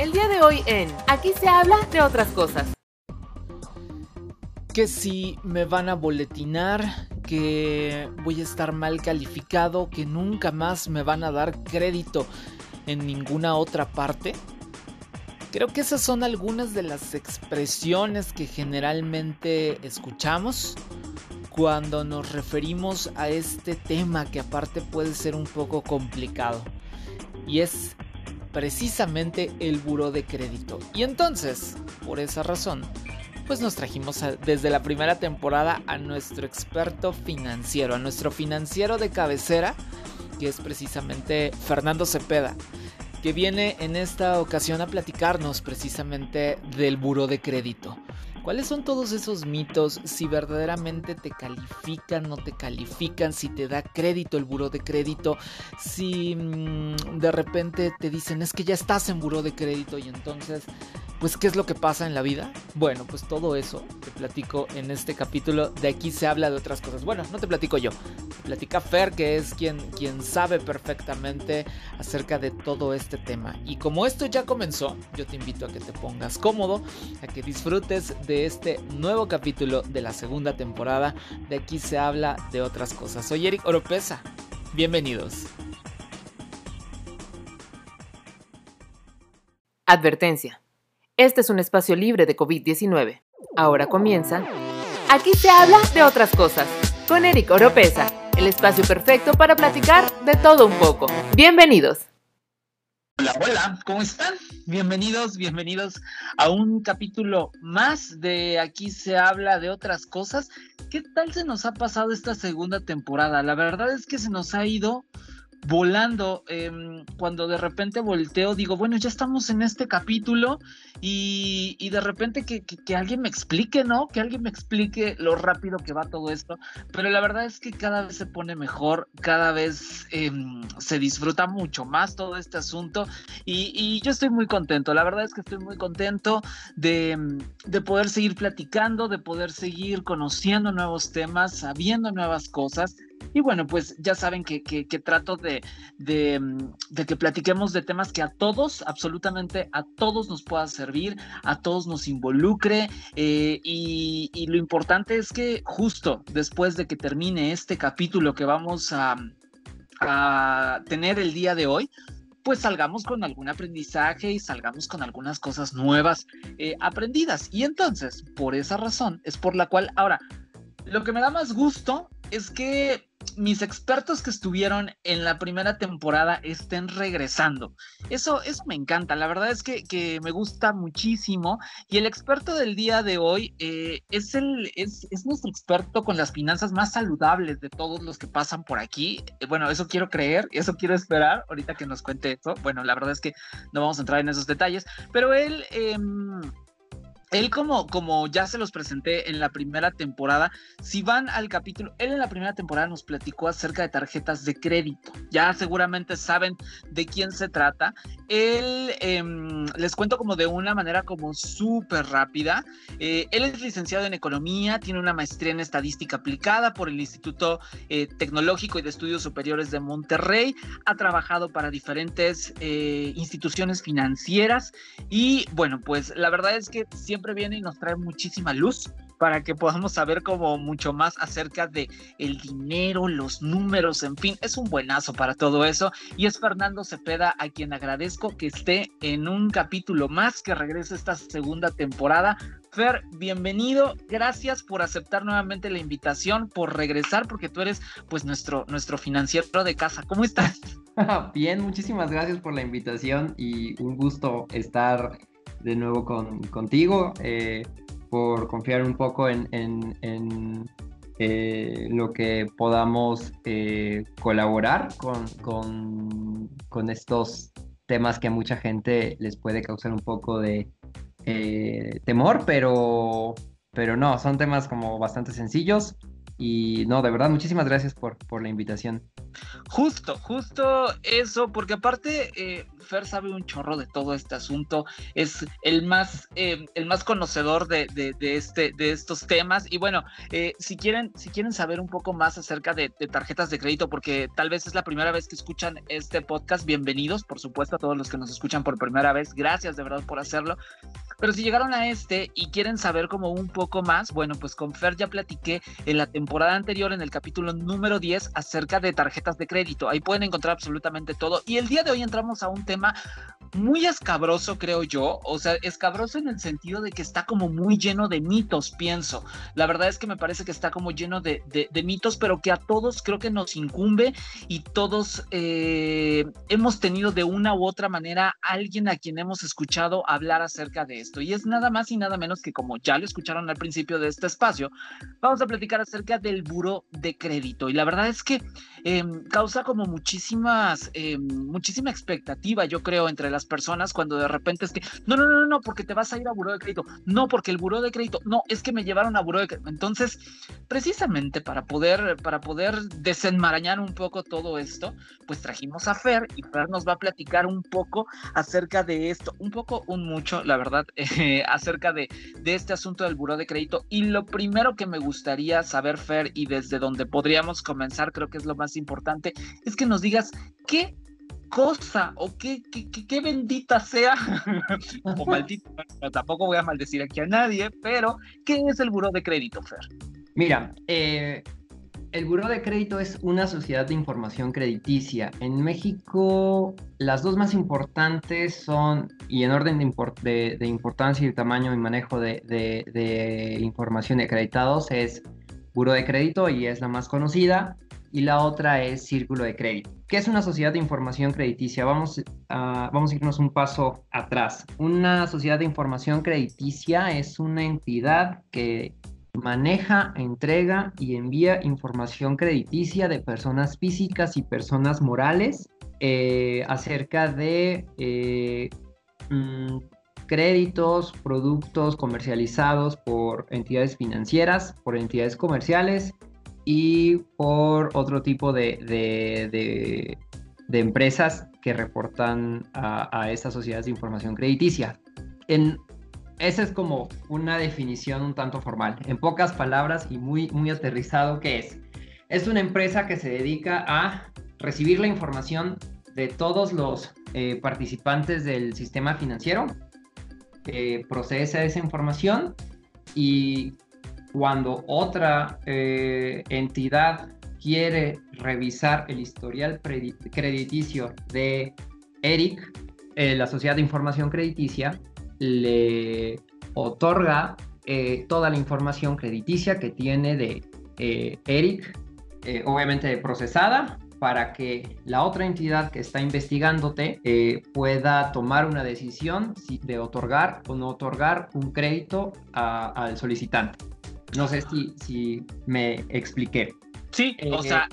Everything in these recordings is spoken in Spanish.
El día de hoy en Aquí se habla de otras cosas. Que si me van a boletinar, que voy a estar mal calificado, que nunca más me van a dar crédito en ninguna otra parte. Creo que esas son algunas de las expresiones que generalmente escuchamos cuando nos referimos a este tema que aparte puede ser un poco complicado. Y es precisamente el buro de crédito. Y entonces, por esa razón, pues nos trajimos desde la primera temporada a nuestro experto financiero, a nuestro financiero de cabecera, que es precisamente Fernando Cepeda que viene en esta ocasión a platicarnos precisamente del buro de crédito. ¿Cuáles son todos esos mitos? Si verdaderamente te califican, no te califican, si te da crédito el buro de crédito, si mm, de repente te dicen es que ya estás en buro de crédito y entonces pues, ¿qué es lo que pasa en la vida? Bueno, pues todo eso te platico en este capítulo. De aquí se habla de otras cosas. Bueno, no te platico yo. Te platica Fer, que es quien, quien sabe perfectamente acerca de todo este tema. Y como esto ya comenzó, yo te invito a que te pongas cómodo, a que disfrutes este nuevo capítulo de la segunda temporada. De aquí se habla de otras cosas. Soy Eric Oropesa. Bienvenidos. Advertencia. Este es un espacio libre de COVID-19. Ahora comienza. Aquí se habla de otras cosas. Con Eric Oropesa, el espacio perfecto para platicar de todo un poco. Bienvenidos. Hola, hola, ¿cómo están? Bienvenidos, bienvenidos a un capítulo más de Aquí se habla de otras cosas. ¿Qué tal se nos ha pasado esta segunda temporada? La verdad es que se nos ha ido volando. Em, cuando de repente volteo, digo, bueno, ya estamos en este capítulo y, de repente que, alguien me explique, ¿no? Que alguien me explique lo rápido que va todo esto. Pero la verdad es que cada vez se pone mejor, cada vez em, se disfruta mucho más todo este asunto y, yo estoy muy contento. La verdad es que estoy muy contento de, de poder seguir platicando, de poder seguir conociendo nuevos temas, sabiendo nuevas cosas. Y bueno, pues ya saben que, trato de, mm, de, que platiquemos de temas que a todos, absolutamente a todos nos pueda servir, a todos nos involucre. Eh, y, lo importante es que justo después de que termine este capítulo que vamos a, a tener el día de hoy, pues salgamos con algún aprendizaje y salgamos con algunas cosas nuevas eh, aprendidas. Y entonces, por esa razón, es por la cual ahora, lo que me da más gusto es que mis expertos que estuvieron en la primera temporada estén regresando. Eso, eso me encanta, la verdad es que, me gusta muchísimo. Y el experto del día de hoy eh, es, el, es, nuestro experto con las finanzas más saludables de todos los que pasan por aquí. Eh, bueno, eso quiero creer, eso quiero esperar, ahorita que nos cuente eso. Bueno, la verdad es que no vamos a entrar en esos detalles, pero él... Em, él como, como ya se los presenté en la primera temporada, si van al capítulo, él en la primera temporada nos platicó acerca de tarjetas de crédito. Ya seguramente saben de quién se trata. Él em, les cuento como de una manera como súper rápida. Eh, él es licenciado en economía, tiene una maestría en estadística aplicada por el Instituto eh, Tecnológico y de Estudios Superiores de Monterrey. Ha trabajado para diferentes eh, instituciones financieras y bueno, pues la verdad es que siempre viene y nos trae muchísima luz para que podamos saber como mucho más acerca de el dinero, los números, en fin, es un buenazo para todo eso y es Fernando Cepeda a quien agradezco que esté en un capítulo más que regrese esta segunda temporada. Fer, bienvenido, gracias por aceptar nuevamente la invitación, por regresar porque tú eres pues nuestro nuestro financiero de casa. ¿Cómo estás? Bien, muchísimas gracias por la invitación y un gusto estar de nuevo con, contigo, eh, por confiar un poco en, en, eh, lo que podamos eh, colaborar con, con, con, estos temas que a mucha gente les puede causar un poco de temor, pero, pero no, son temas como bastante sencillos y no, de verdad, muchísimas gracias por, por la invitación. Justo, justo eso, porque aparte eh, Fer sabe un chorro de todo este asunto, es el más, eh, el más conocedor de, este, de estos temas. Y bueno, eh, si, quieren, si quieren saber un poco más acerca de, tarjetas de crédito, porque tal vez es la primera vez que escuchan este podcast, bienvenidos, por supuesto, a todos los que nos escuchan por primera vez, gracias de verdad por hacerlo. Pero si llegaron a este y quieren saber como un poco más, bueno, pues con Fer ya platiqué en la temporada anterior, en el capítulo número 10, acerca de tarjetas de crédito. Ahí pueden encontrar absolutamente todo. Y el día de hoy entramos a un tema muy escabroso, creo yo. O sea, escabroso en el sentido de que está como muy lleno de mitos, pienso. La verdad es que me parece que está como lleno de, mitos, pero que a todos creo que nos incumbe y todos eh, hemos tenido de una u otra manera alguien a quien hemos escuchado hablar acerca de Y es nada más y nada menos que como ya lo escucharon al principio de este espacio, vamos a platicar acerca del buro de crédito. Y la verdad es que em, causa como muchísimas, em, muchísima expectativa, yo creo, entre las personas cuando de repente es que, no, no, no, no, porque te vas a ir a buró de crédito, no, porque el buró de crédito, no, es que me llevaron a buró de crédito. Entonces, precisamente para poder, para poder desenmarañar un poco todo esto, pues trajimos a Fer y Fer nos va a platicar un poco acerca de esto, un poco, un mucho, la verdad, eh, acerca de, de este asunto del buró de crédito. Y lo primero que me gustaría saber, Fer, y desde donde podríamos comenzar, creo que es lo más importante, es que nos digas qué cosa o qué, qué, bendita sea, o maldita, tampoco voy a maldecir aquí a nadie, pero ¿qué es el buró de crédito, Fer? Mira, eh, el buró de crédito es una sociedad de información crediticia. En México, las dos más importantes son, y en orden de, de, importancia y tamaño y manejo de, de información de acreditados, es Buró de Crédito y es la más conocida y la otra es Círculo de Crédito. ¿Qué es una sociedad de información crediticia? Vamos a, vamos a irnos un paso atrás. Una sociedad de información crediticia es una entidad que maneja, entrega y envía información crediticia de personas físicas y personas morales eh, acerca de eh, mm, créditos, productos comercializados por entidades financieras, por entidades comerciales y por otro tipo de, de, empresas que reportan a, a, estas sociedades de información crediticia. Esa es como una definición un tanto formal. En pocas palabras y muy, muy aterrizado, ¿qué es? Es una empresa que se dedica a recibir la información de todos los eh, participantes del sistema financiero, procesa esa información y cuando otra eh, entidad quiere revisar el historial crediticio de Eric, eh, la sociedad de información crediticia le otorga eh, toda la información crediticia que tiene de Eric, obviamente procesada, para que la otra entidad que está investigándote pueda tomar una decisión de otorgar o no otorgar un crédito al solicitante. No sé si, si me expliqué. Sí, o eh, sea,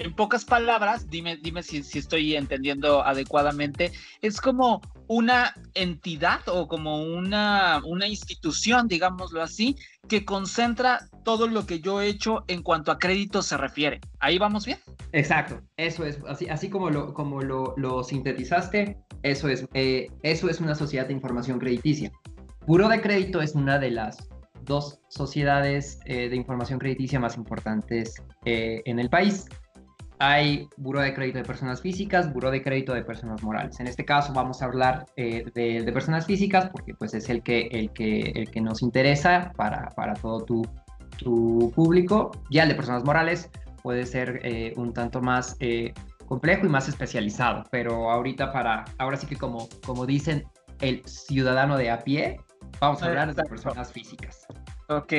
en pocas palabras, dime, dime si, si, estoy entendiendo adecuadamente, es como una entidad o como una, una institución, digámoslo así, que concentra todo lo que yo he hecho en cuanto a crédito se refiere. ¿Ahí vamos bien? Exacto, eso es, así, así como, lo, como lo, lo sintetizaste, eso es, eh, eso es una sociedad de información crediticia. Puro de crédito es una de las dos sociedades eh, de información crediticia más importantes eh, en el país. Hay buro de crédito de personas físicas, buro de crédito de personas morales. En este caso vamos a hablar eh, de, personas físicas porque pues es el que, el que, el que nos interesa para, para todo tu, tu público. Ya el de personas morales puede ser un tanto más complejo y más especializado, pero ahorita para, ahora sí que como, como dicen el ciudadano de a pie, vamos a hablar de personas físicas. Ok.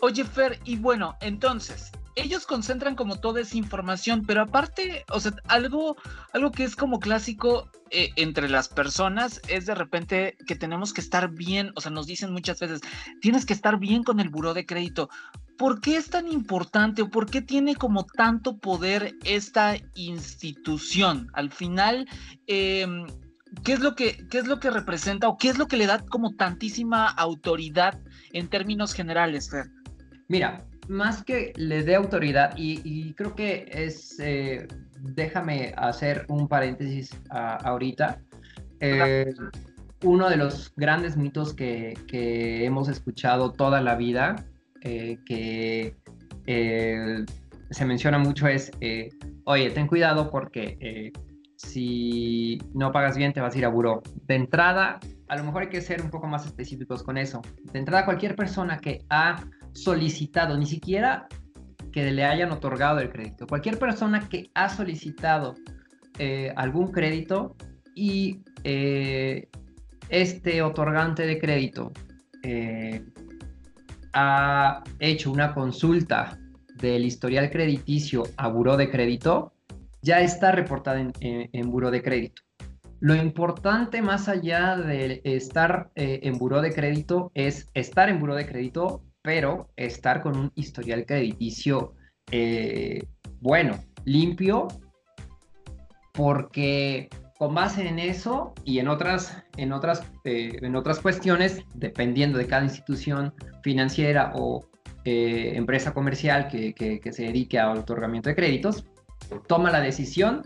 Oye, Fer, y bueno, entonces, ellos concentran como toda esa información, pero aparte, o sea, algo, algo que es como clásico eh, entre las personas es de repente que tenemos que estar bien, o sea, nos dicen muchas veces, tienes que estar bien con el buró de crédito. ¿Por qué es tan importante o por qué tiene como tanto poder esta institución? Al final, em, ¿qué es lo que, qué es lo que representa o qué es lo que le da como tantísima autoridad en términos generales, Fer? Mira, más que le dé autoridad, y, creo que es, eh, déjame hacer un paréntesis ahorita, eh, uno de los grandes mitos que, hemos escuchado toda la vida, eh, que se menciona mucho es, oye, ten cuidado porque si no pagas bien te vas a ir a buró. De entrada, a lo mejor hay que ser un poco más específicos con eso. De entrada, cualquier persona que ha solicitado, ni siquiera que le hayan otorgado el crédito, cualquier persona que ha solicitado eh, algún crédito y eh, este otorgante de crédito eh, ha hecho una consulta del historial crediticio a buró de crédito, ya está reportada en, en, buró de crédito. Lo importante más allá de estar en buró de crédito es estar en buró de crédito pero estar con un historial crediticio eh, bueno, limpio, porque con base en eso y en otras, en otras, eh, en otras cuestiones, dependiendo de cada institución financiera o eh, empresa comercial que, que, se dedique al otorgamiento de créditos, toma la decisión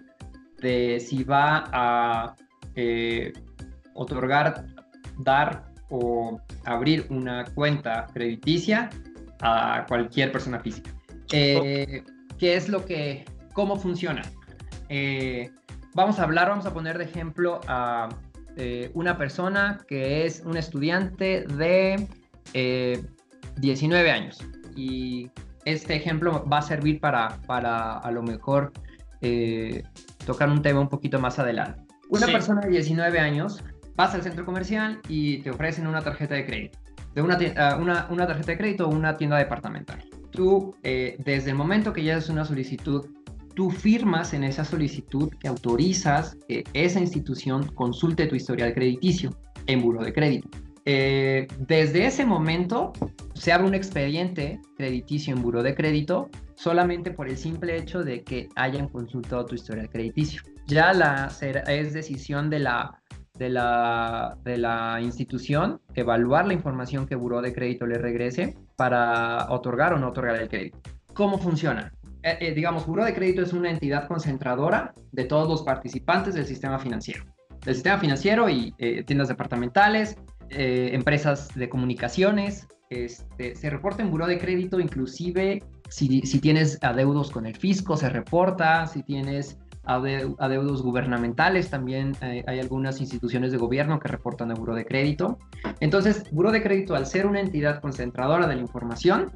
de si va a otorgar, dar o abrir una cuenta crediticia a cualquier persona física. Eh, ¿Qué es lo que, cómo funciona? Eh, vamos a hablar, vamos a poner de ejemplo a eh, una persona que es un estudiante de 19 años. Y este ejemplo va a servir para, para a lo mejor tocar un tema un poquito más adelante. Una persona de 19 años vas al centro comercial y te ofrecen una tarjeta de crédito. De una, ah, una, una tarjeta de crédito o una tienda departamental. Tú, eh, desde el momento que ya es una solicitud, tú firmas en esa solicitud que autorizas que esa institución consulte tu historial crediticio en buro de crédito. Eh, desde ese momento se abre un expediente crediticio en buro de crédito solamente por el simple hecho de que hayan consultado tu historial crediticio. Ya la, es decisión de la de la, de la institución evaluar la información que Buró de Crédito le regrese para otorgar o no otorgar el crédito. ¿Cómo funciona? Eh, eh, digamos, Buró de Crédito es una entidad concentradora de todos los participantes del sistema financiero. Del sistema financiero y eh, tiendas departamentales, empresas de comunicaciones. Este, se reporta en Buró de Crédito inclusive si, si tienes adeudos con el fisco, se reporta, si tienes adeudos gubernamentales, también eh, hay algunas instituciones de gobierno que reportan a Buro de Crédito. Entonces, Buro de Crédito, al ser una entidad concentradora de la información,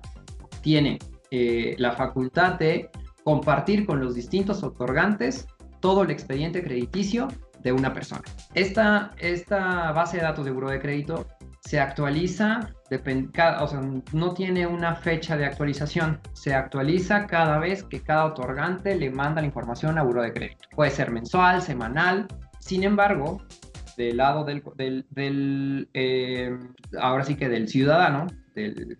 tiene eh, la facultad de compartir con los distintos otorgantes todo el expediente crediticio de una persona. Esta, esta base de datos de Buro de Crédito se actualiza, o sea, no tiene una fecha de actualización, se actualiza cada vez que cada otorgante le manda la información a Buro de Crédito. Puede ser mensual, semanal, sin embargo, del lado del, del, eh, ahora sí que del ciudadano, del,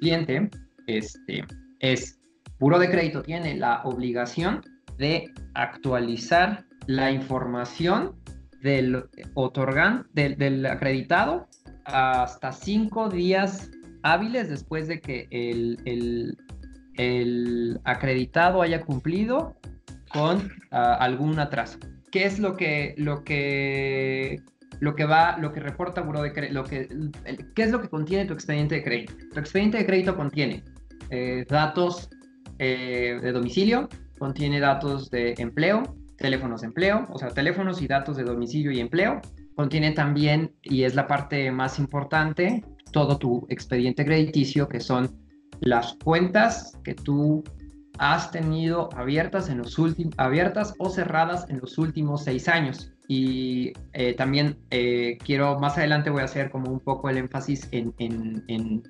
cliente, este, es, Buro de Crédito tiene la obligación de actualizar la información del otorgante, del, acreditado hasta cinco días hábiles después de que el, el, acreditado haya cumplido con ah, algún atraso. ¿Qué es lo que, lo que, lo que va, lo que reporta Buró de Crédito? ¿Qué es lo que contiene tu expediente de crédito? Tu expediente de crédito contiene eh, datos eh, de domicilio, contiene datos de empleo, teléfonos de empleo, o sea, teléfonos y datos de domicilio y empleo, Contiene también, y es la parte más importante, todo tu expediente crediticio, que son las cuentas que tú has tenido abiertas, en los abiertas o cerradas en los últimos seis años. Y eh, también eh, quiero, más adelante voy a hacer como un poco el énfasis en, en, en,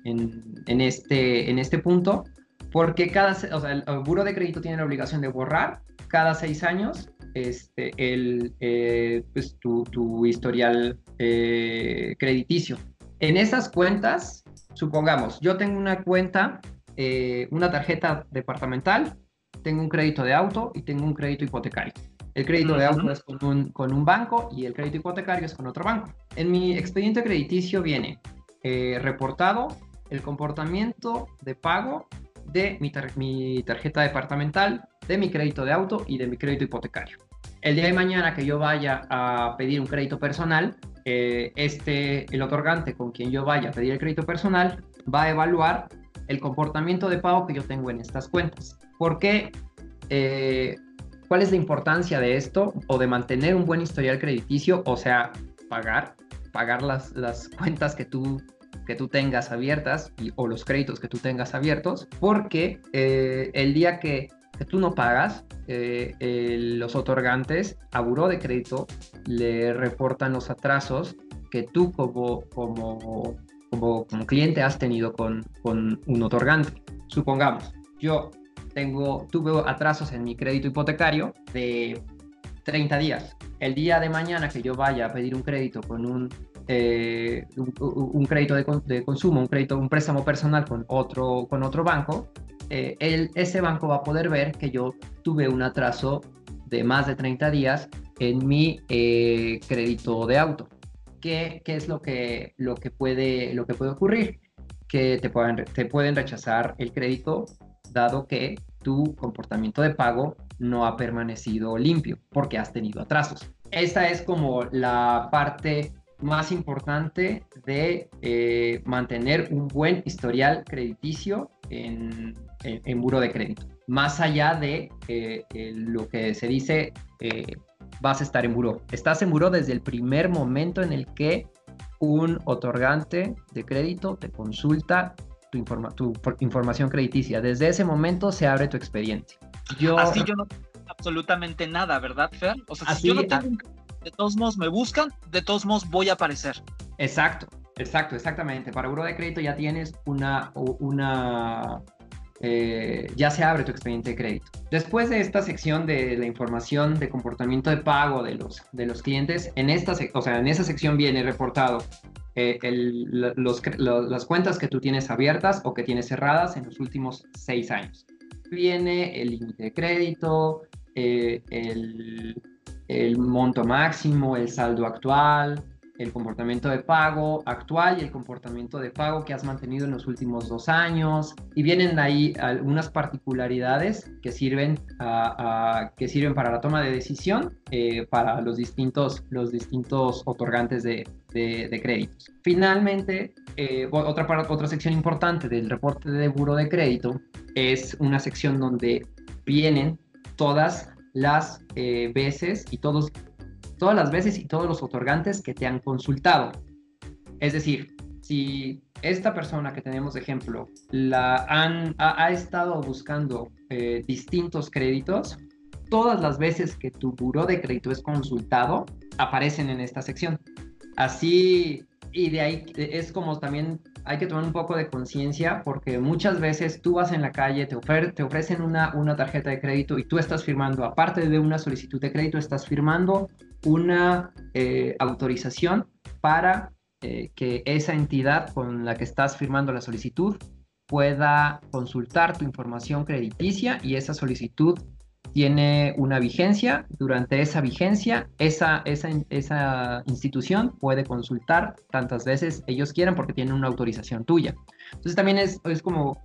en, este, en este punto, porque cada, o sea, el, el de crédito tiene la obligación de borrar cada seis años este, el, eh, pues, tu, historial eh, crediticio. En esas cuentas, supongamos, yo tengo una cuenta, eh, una tarjeta departamental, tengo un crédito de auto y tengo un crédito hipotecario. El crédito de auto es con un, con un, banco y el crédito hipotecario es con otro banco. En mi expediente crediticio viene reportado el comportamiento de pago de mi, mi tarjeta departamental, de mi crédito de auto y de mi crédito hipotecario. El día de mañana que yo vaya a pedir un crédito personal, eh, este, el otorgante con quien yo vaya a pedir el crédito personal va a evaluar el comportamiento de pago que yo tengo en estas cuentas. ¿Por qué? Eh, ¿Cuál es la importancia de esto o de mantener un buen historial crediticio? O sea, pagar, pagar las, las cuentas que tú, que tú tengas abiertas y, o los créditos que tú tengas abiertos, porque eh, el día que, tú no pagas, eh, los otorgantes a de crédito le reportan los atrasos que tú como, como, como, como cliente has tenido con, con un otorgante. Supongamos, yo tengo, tuve atrasos en mi crédito hipotecario de 30 días. El día de mañana que yo vaya a pedir un crédito con un, eh, un, crédito de, consumo, un crédito, un préstamo personal con otro, con otro banco, eh, ese banco va a poder ver que yo tuve un atraso de más de 30 días en mi eh, crédito de auto. ¿Qué, ¿Qué, es lo que, lo, que puede, lo que puede ocurrir? Que te pueden, te pueden rechazar el crédito dado que tu comportamiento de pago no ha permanecido limpio porque has tenido atrasos. Esta es como la parte más importante de eh, mantener un buen historial crediticio en, en, buro de crédito. Más allá de eh, lo que se dice, eh, vas a estar en buro. Estás en buro desde el primer momento en el que un otorgante de crédito te consulta tu, informa tu información crediticia. Desde ese momento se abre tu expediente. Yo, Así yo no tengo absolutamente nada, ¿verdad, Fer? O sea, si yo no tengo, de todos modos me buscan, de todos modos voy a aparecer. Exacto, exacto, exactamente. Para buro de crédito ya tienes una, una eh, ya se abre tu expediente de crédito. Después de esta sección de la información de comportamiento de pago de los, de los clientes, en, esta, o sea, en esa sección viene reportado eh, las cuentas que tú tienes abiertas o que tienes cerradas en los últimos seis años. Viene el límite de crédito, eh, el, el, monto máximo, el saldo actual, el comportamiento de pago actual y el comportamiento de pago que has mantenido en los últimos dos años. Y vienen ahí algunas particularidades que sirven, que sirven para la toma de decisión eh, para los distintos, los distintos otorgantes de, de, créditos. Finalmente, eh, otra, otra sección importante del reporte de buro de crédito es una sección donde vienen todas las eh, veces y todos todas las veces y todos los otorgantes que te han consultado. Es decir, si esta persona que tenemos de ejemplo la han, ha, estado buscando eh, distintos créditos, todas las veces que tu buró de crédito es consultado, aparecen en esta sección. Así, y de ahí es como también hay que tomar un poco de conciencia porque muchas veces tú vas en la calle, te, te ofrecen una, una tarjeta de crédito y tú estás firmando, aparte de una solicitud de crédito, estás firmando una eh, autorización para eh, que esa entidad con la que estás firmando la solicitud pueda consultar tu información crediticia y esa solicitud tiene una vigencia. Durante esa vigencia, esa, esa, esa institución puede consultar tantas veces ellos quieran porque tienen una autorización tuya. Entonces también es, es como,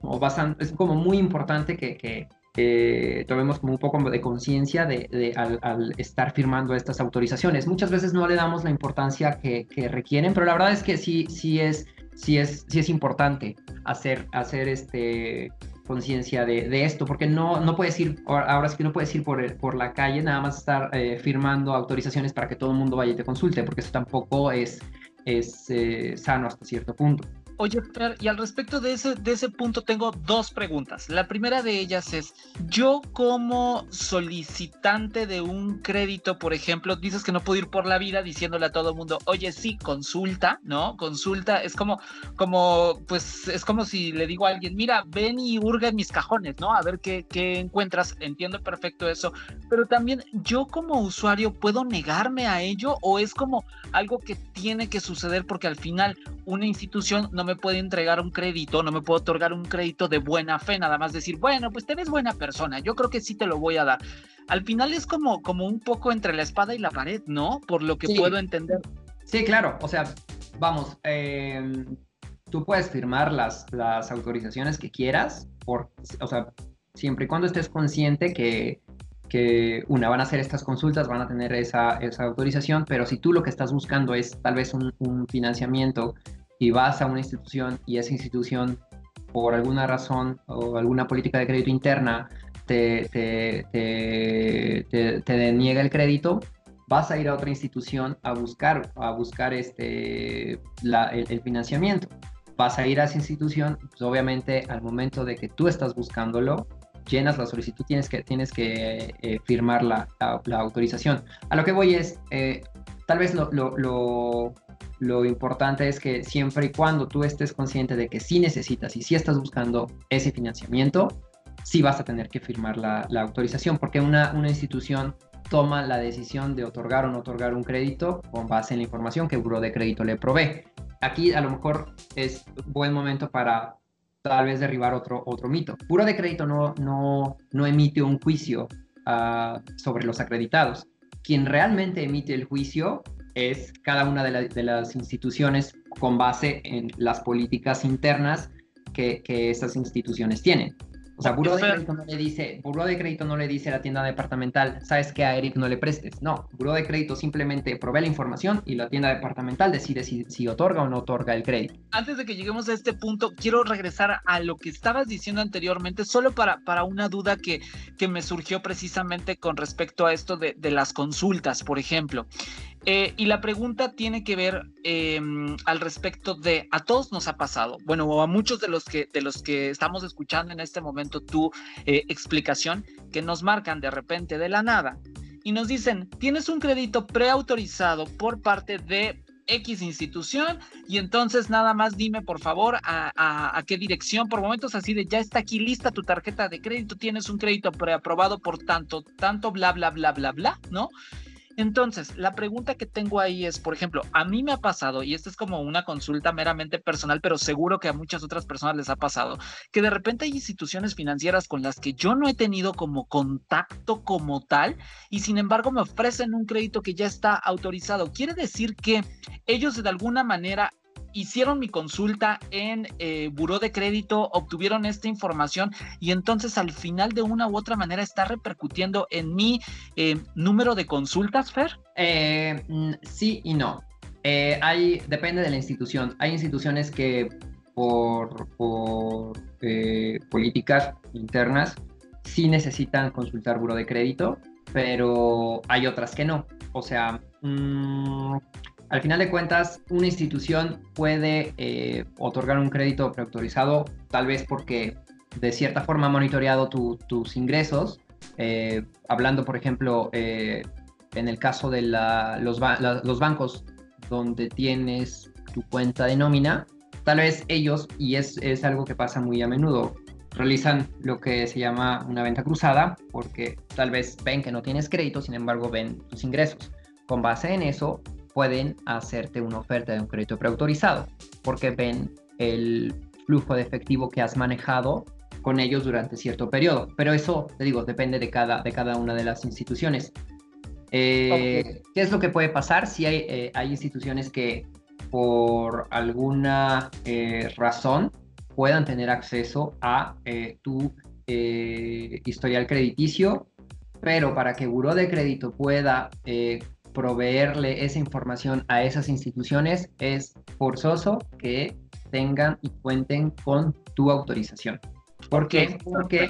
como bastante, es como muy importante que, que, eh, tomemos como un poco de conciencia de, al, estar firmando estas autorizaciones. Muchas veces no le damos la importancia que, requieren, pero la verdad es que sí, sí, es, sí, es, sí es importante hacer, hacer este conciencia de, esto, porque no, no puedes ir, ahora sí que no puedes ir por, por la calle, nada más estar eh, firmando autorizaciones para que todo el mundo vaya y te consulte, porque eso tampoco es, es eh, sano hasta cierto punto. Oye, y al respecto de ese, de ese punto tengo dos preguntas. La primera de ellas es, yo como solicitante de un crédito, por ejemplo, dices que no puedo ir por la vida diciéndole a todo el mundo, oye, sí, consulta, ¿no? Consulta, es como, como, pues, es como si le digo a alguien, mira, ven y hurga en mis cajones, ¿no? A ver qué, qué encuentras. Entiendo perfecto eso, pero también yo como usuario puedo negarme a ello o es como algo que tiene que suceder porque al final una institución no me puede entregar un crédito, no me puedo otorgar un crédito de buena fe, nada más decir, bueno, pues te ves buena persona, yo creo que sí te lo voy a dar. Al final es como, como un poco entre la espada y la pared, ¿no? Por lo que puedo entender. Sí, claro, o sea, vamos, em, tú puedes firmar las, las autorizaciones que quieras, por, o sea, siempre y cuando estés consciente que, que, una, van a hacer estas consultas, van a tener esa, esa autorización, pero si tú lo que estás buscando es tal vez un, un financiamiento y vas a una institución y esa institución por alguna razón o alguna política de crédito interna te, te, te, te, deniega el crédito, vas a ir a otra institución a buscar, a buscar este, la, el, financiamiento. Vas a ir a esa institución, pues obviamente al momento de que tú estás buscándolo, llenas la solicitud, tienes que, tienes que eh, firmar la, la, autorización. A lo que voy es, eh, tal vez lo, lo, importante es que siempre y cuando tú estés consciente de que sí necesitas y sí estás buscando ese financiamiento, sí vas a tener que firmar la, autorización, porque una, institución toma la decisión de otorgar o no otorgar un crédito con base en la información que el buro de crédito le provee. Aquí a lo mejor es buen momento para tal vez derribar otro, otro mito. Buro de crédito no, no, no emite un juicio uh, sobre los acreditados. Quien realmente emite el juicio es cada una de, de las instituciones con base en las políticas internas que, que estas instituciones tienen. O sea, Buró de Crédito no le dice, Buró de Crédito no le dice a la tienda departamental, sabes que a Eric no le prestes. No, Buró de Crédito simplemente provee la información y la tienda departamental decide si, si otorga o no otorga el crédito. Antes de que lleguemos a este punto, quiero regresar a lo que estabas diciendo anteriormente, solo para, para una duda que, que me surgió precisamente con respecto a esto de, de las consultas, por ejemplo. Eh, y la pregunta tiene que ver em, al respecto de, a todos nos ha pasado, bueno, o a muchos de los que, de los que estamos escuchando en este momento tu eh, explicación, que nos marcan de repente de la nada y nos dicen, tienes un crédito preautorizado por parte de X institución y entonces nada más dime por favor a, a, a, qué dirección, por momentos así de ya está aquí lista tu tarjeta de crédito, tienes un crédito preaprobado por tanto, tanto, bla, bla, bla, bla, bla, ¿no? Entonces, la pregunta que tengo ahí es, por ejemplo, a mí me ha pasado, y esta es como una consulta meramente personal, pero seguro que a muchas otras personas les ha pasado, que de repente hay instituciones financieras con las que yo no he tenido como contacto como tal, y sin embargo me ofrecen un crédito que ya está autorizado. Quiere decir que ellos de alguna manera hicieron mi consulta en eh, Buró de Crédito, obtuvieron esta información y entonces al final de una u otra manera está repercutiendo en mi eh, número de consultas, Fer? Eh, sí y no. Eh, hay, depende de la institución. Hay instituciones que por, por políticas internas sí necesitan consultar Buró de Crédito, pero hay otras que no. O sea, mmm, al final de cuentas, una institución puede eh, otorgar un crédito preautorizado, tal vez porque de cierta forma ha monitoreado tus ingresos. Eh, hablando, por ejemplo, eh, en el caso de los bancos donde tienes tu cuenta de nómina, tal vez ellos, y es, es algo que pasa muy a menudo, realizan lo que se llama una venta cruzada, porque tal vez ven que no tienes crédito, sin embargo ven tus ingresos. Con base en eso, pueden hacerte una oferta de un crédito preautorizado porque ven el flujo de efectivo que has manejado con ellos durante cierto periodo. Pero eso, te digo, depende de cada, de cada una de las instituciones. Eh, okay. ¿Qué es lo que puede pasar si hay, eh, hay instituciones que por alguna eh, razón puedan tener acceso a tu historial crediticio, pero para que Buró de Crédito pueda proveerle esa información a esas instituciones, es forzoso que tengan y cuenten con tu autorización. ¿Por qué? Porque,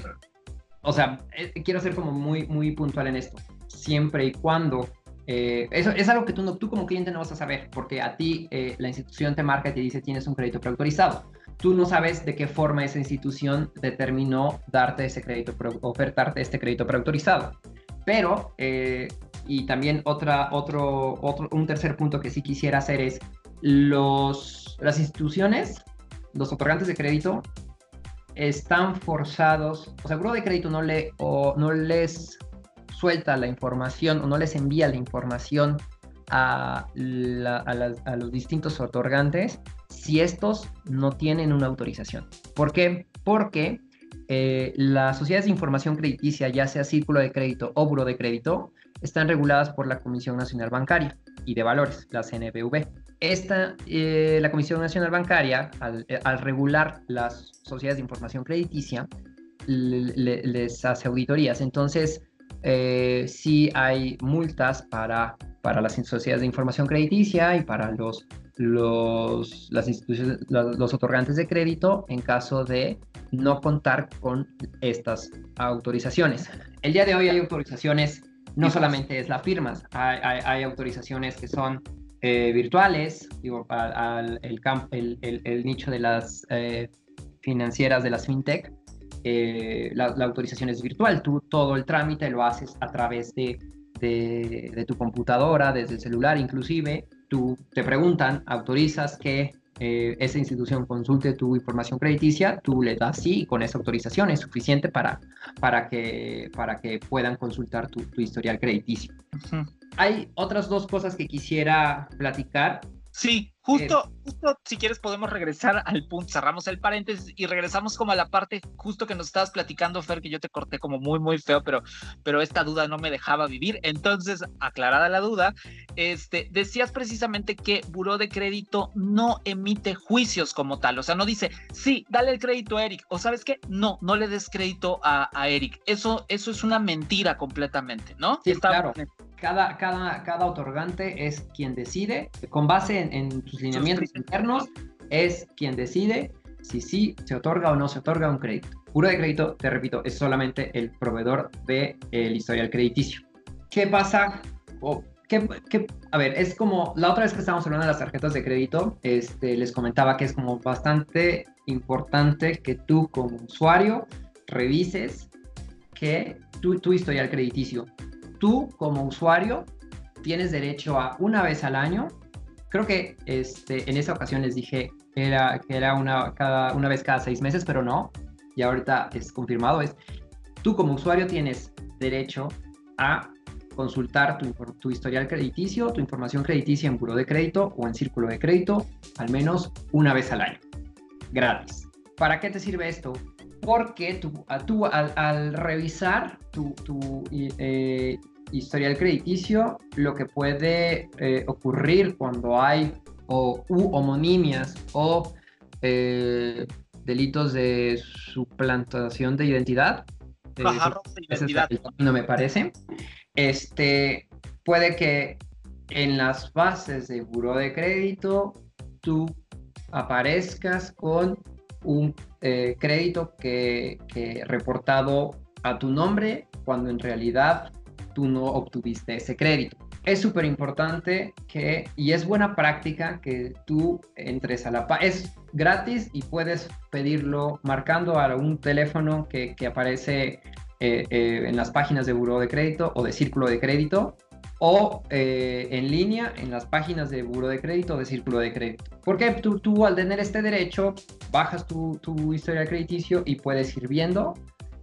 o sea, eh, quiero ser como muy, muy puntual en esto. Siempre y cuando eh, eso es algo que tú, no, tú como cliente no vas a saber, porque a ti eh, la institución te marca y te dice tienes un crédito preautorizado. Tú no sabes de qué forma esa institución determinó darte ese crédito, ofertarte este crédito preautorizado. Pero eh, y también otra, otro, otro, un tercer punto que sí quisiera hacer es los, las instituciones, los otorgantes de crédito, están forzados, o sea, el de crédito no, le, no les suelta la información o no les envía la información a, a los distintos otorgantes si estos no tienen una autorización. ¿Por qué? Porque eh, las sociedades de información crediticia, ya sea círculo de crédito o buro de crédito, están reguladas por la Comisión Nacional Bancaria y de Valores, la CNBV. Esta, eh, la Comisión Nacional Bancaria, al, eh, regular las sociedades de información crediticia, les hace auditorías. Entonces, eh, sí hay multas para, para las sociedades de información crediticia y para los, los, las instituciones, los, otorgantes de crédito en caso de no contar con estas autorizaciones. El día de hoy hay autorizaciones, no solamente es la firmas, hay, hay, autorizaciones que son eh, virtuales, digo, al, el, el, el, nicho de las eh, financieras de las fintech, eh, la, autorización es virtual, tú todo el trámite lo haces a través de, de, tu computadora, desde el celular inclusive, tú te preguntan, autorizas que eh, esa institución consulte tu información crediticia, tú le das sí, y con esa autorización es suficiente para, para, que, para que puedan consultar tu, tu historial crediticio. Hay otras dos cosas que quisiera platicar. Sí, Justo, justo, si quieres podemos regresar al punto, cerramos el paréntesis y regresamos como a la parte justo que nos estabas platicando, Fer, que yo te corté como muy, muy feo, pero, pero esta duda no me dejaba vivir. Entonces, aclarada la duda, este, decías precisamente que Buró de Crédito no emite juicios como tal, o sea, no dice, sí, dale el crédito a Eric, o sabes qué, no, no le des crédito a, a Eric. Eso, eso es una mentira completamente, ¿no? Sí, claro. Cada, cada, cada otorgante es quien decide, con base en, en lineamientos internos, es quien decide si sí se otorga o no se otorga un crédito. Puro de crédito, te repito, es solamente el proveedor del el historial crediticio. ¿Qué pasa? O a ver, es como la otra vez que estábamos hablando de las tarjetas de crédito, este, les comentaba que es como bastante importante que tú como usuario revises que tu, tu historial crediticio. Tú como usuario tienes derecho a una vez al año creo que este, en esa ocasión les dije que era una, cada, una vez cada seis meses, pero no. Y ahorita es confirmado, es tú como usuario tienes derecho a consultar tu, tu, historial crediticio, tu información crediticia en buro de crédito o en círculo de crédito al menos una vez al año, gratis. ¿Para qué te sirve esto? Porque tú, tú al, al, revisar tu, tu eh, historial crediticio, lo que puede eh, ocurrir cuando hay o, u homonimias o eh, delitos de suplantación de identidad. De identidad. No me parece. Este, puede que en las bases de buro de crédito tú aparezcas con un crédito que, que reportado a tu nombre cuando en realidad tú no obtuviste ese crédito. Es súper importante que, y es buena práctica que tú entres a la... Es gratis y puedes pedirlo marcando a un teléfono que, que aparece eh, eh, en las páginas de Buró de Crédito o de Círculo de Crédito o eh, en línea en las páginas de Buró de Crédito o de Círculo de Crédito. Porque tú, tú al tener este derecho bajas tu, tu historial crediticio y puedes ir viendo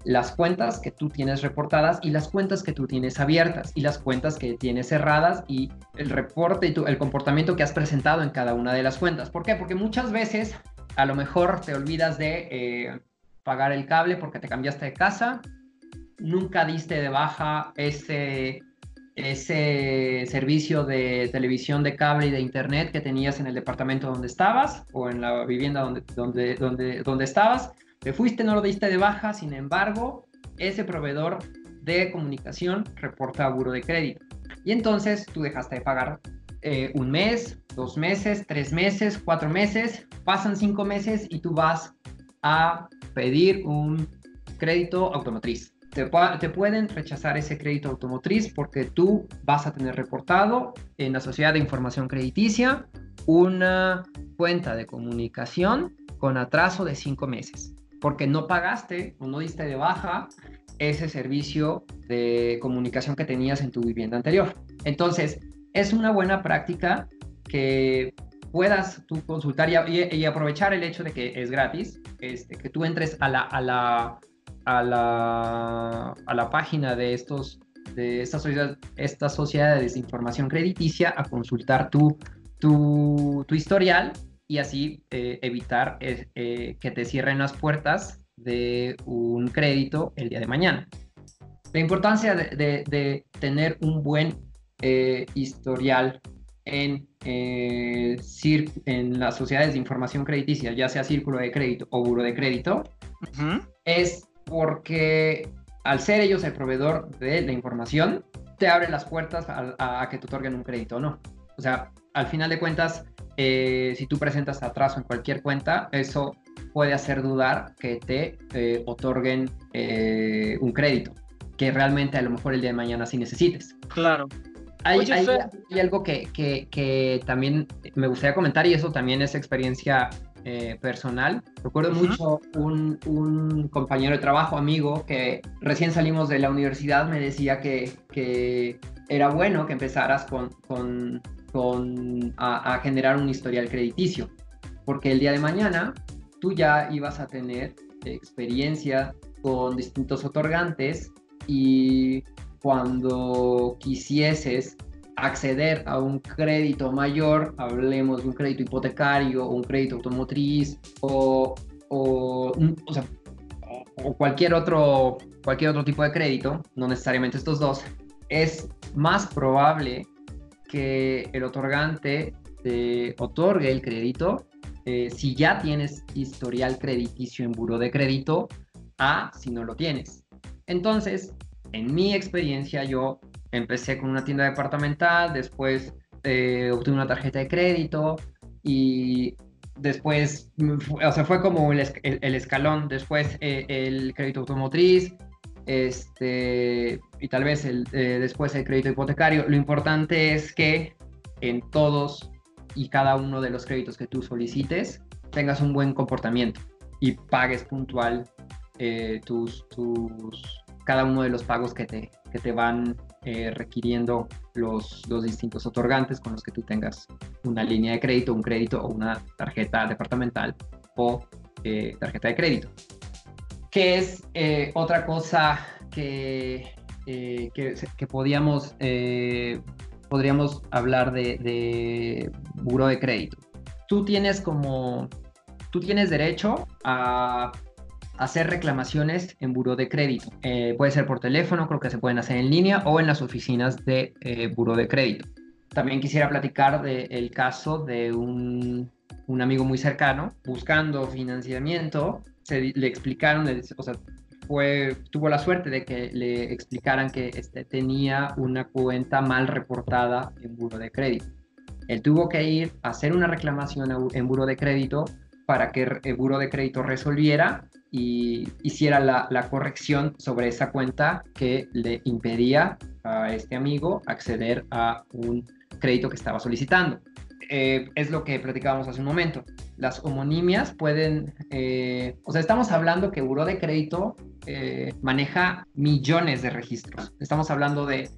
las cuentas que tú tienes reportadas y las cuentas que tú tienes abiertas y las cuentas que tienes cerradas y el reporte y el comportamiento que has presentado en cada una de las cuentas. ¿Por qué? Porque muchas veces a lo mejor te olvidas de eh, pagar el cable porque te cambiaste de casa, nunca diste de baja ese, ese servicio de televisión de cable y de internet que tenías en el departamento donde estabas o en la vivienda donde, donde, donde, donde estabas te fuiste, no lo diste de baja, sin embargo, ese proveedor de comunicación reporta a buro de crédito. Y entonces tú dejaste de pagar eh, un mes, dos meses, tres meses, cuatro meses, pasan cinco meses y tú vas a pedir un crédito automotriz. Te, pueden rechazar ese crédito automotriz porque tú vas a tener reportado en la sociedad de información crediticia una cuenta de comunicación con atraso de cinco meses porque no pagaste o no diste de baja ese servicio de comunicación que tenías en tu vivienda anterior. Entonces, es una buena práctica que puedas tú consultar y, aprovechar el hecho de que es gratis, este, que tú entres a la, a la, a la página de estos de estas sociedades, estas sociedades de información crediticia a consultar tu, tu, tu historial y así eh, evitar eh, eh, que te cierren las puertas de un crédito el día de mañana. La importancia de, tener un buen eh, historial en, eh, en las sociedades de información crediticia, ya sea círculo de crédito o buro de crédito, es porque al ser ellos el proveedor de la información, te abre las puertas a, que te otorguen un crédito o no. O sea, al final de cuentas, eh, si tú presentas atraso en cualquier cuenta, eso puede hacer dudar que te eh, otorguen eh, un crédito, que realmente a lo mejor el día de mañana sí necesites. Claro. Hay, algo que, que, también me gustaría comentar y eso también es experiencia eh, personal. Recuerdo mucho un, un, compañero de trabajo, amigo, que recién salimos de la universidad, me decía que, que era bueno que empezaras con, con, con a, generar un historial crediticio, porque el día de mañana tú ya ibas a tener experiencia con distintos otorgantes y cuando quisieses acceder a un crédito mayor, hablemos de un crédito hipotecario un crédito automotriz o, o, o, cualquier, otro, cualquier otro tipo de crédito, no necesariamente estos dos, es más probable que el otorgante te otorgue el crédito eh, si ya tienes historial crediticio en buro de crédito a si no lo tienes. Entonces, en mi experiencia, yo empecé con una tienda departamental, después eh, obtuve una tarjeta de crédito y después, o sea, fue como el, escalón, después eh, el crédito automotriz, este, y tal vez el, eh, después el crédito hipotecario. Lo importante es que en todos y cada uno de los créditos que tú solicites tengas un buen comportamiento y pagues puntual tus, tus, cada uno de los pagos que te, que te van eh, requiriendo los, los distintos otorgantes con los que tú tengas una línea de crédito, un crédito o una tarjeta departamental o eh, tarjeta de crédito. Que es eh, otra cosa que, que, que, podíamos, podríamos hablar de, de buro de crédito. Tú tienes como, tú tienes derecho a hacer reclamaciones en buro de crédito. Eh, puede ser por teléfono, creo que se pueden hacer en línea o en las oficinas de eh, de crédito. También quisiera platicar del caso de un, un, amigo muy cercano buscando financiamiento. Se, le explicaron, o sea, fue, tuvo la suerte de que le explicaran que este, tenía una cuenta mal reportada en buro de crédito. Él tuvo que ir a hacer una reclamación en buro de crédito para que el buro de crédito resolviera y hiciera la, corrección sobre esa cuenta que le impedía a este amigo acceder a un crédito que estaba solicitando. Eh, es lo que platicábamos hace un momento. Las homonimias pueden, eh, o sea, estamos hablando que Buró de Crédito eh, maneja millones de registros. Estamos hablando de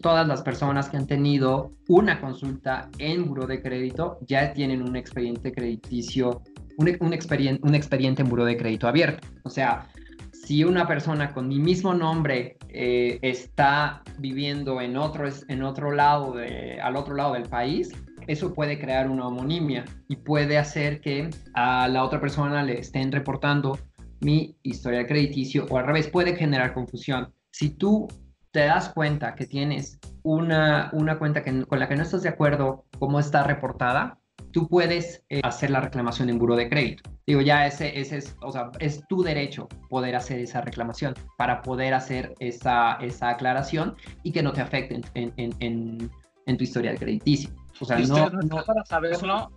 todas las personas que han tenido una consulta en Buró de Crédito ya tienen un expediente crediticio, un, un, un expediente en Buró de Crédito abierto. O sea, si una persona con mi mismo nombre está viviendo en otro, en otro lado, al otro lado del país, eso puede crear una homonimia y puede hacer que a la otra persona le estén reportando mi historial crediticio o al revés, puede generar confusión. Si tú te das cuenta que tienes una, una cuenta que, con la que no estás de acuerdo cómo está reportada, tú puedes eh, hacer la reclamación en buro de crédito. Digo, ya ese, ese es, o sea, es tu derecho poder hacer esa reclamación para poder hacer esa, esa aclaración y que no te afecte en, en, en, en tu historial crediticio. O sea, no, no, para saberlo.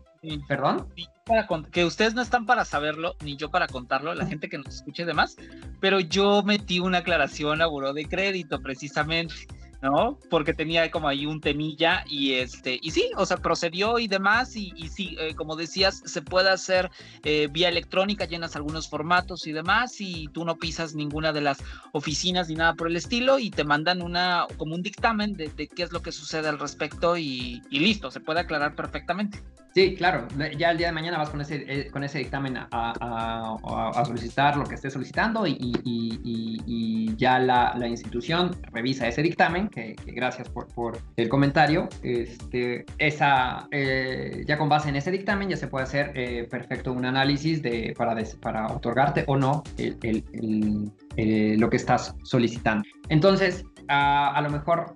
¿Perdón? Para, que ustedes no están para saberlo, ni yo para contarlo, la gente que nos escuche demás, pero yo metí una aclaración a buró de crédito precisamente. ¿No? Porque tenía como ahí un temilla y este, y sí, o sea, procedió y demás, y, y sí, eh, como decías, se puede hacer eh, vía electrónica, llenas algunos formatos y demás, y tú no pisas ninguna de las oficinas ni nada por el estilo, y te mandan una, como un dictamen de, qué es lo que sucede al respecto, y, listo, se puede aclarar perfectamente. Sí, claro. Ya el día de mañana vas con ese, eh, con ese dictamen a, a, solicitar lo que estés solicitando y, y, ya la, la, institución revisa ese dictamen, que, gracias por, por, el comentario. Este, esa, eh, ya con base en ese dictamen ya se puede hacer eh, perfecto un análisis de, para, para otorgarte o no el, el, lo que estás solicitando. Entonces, a, a lo mejor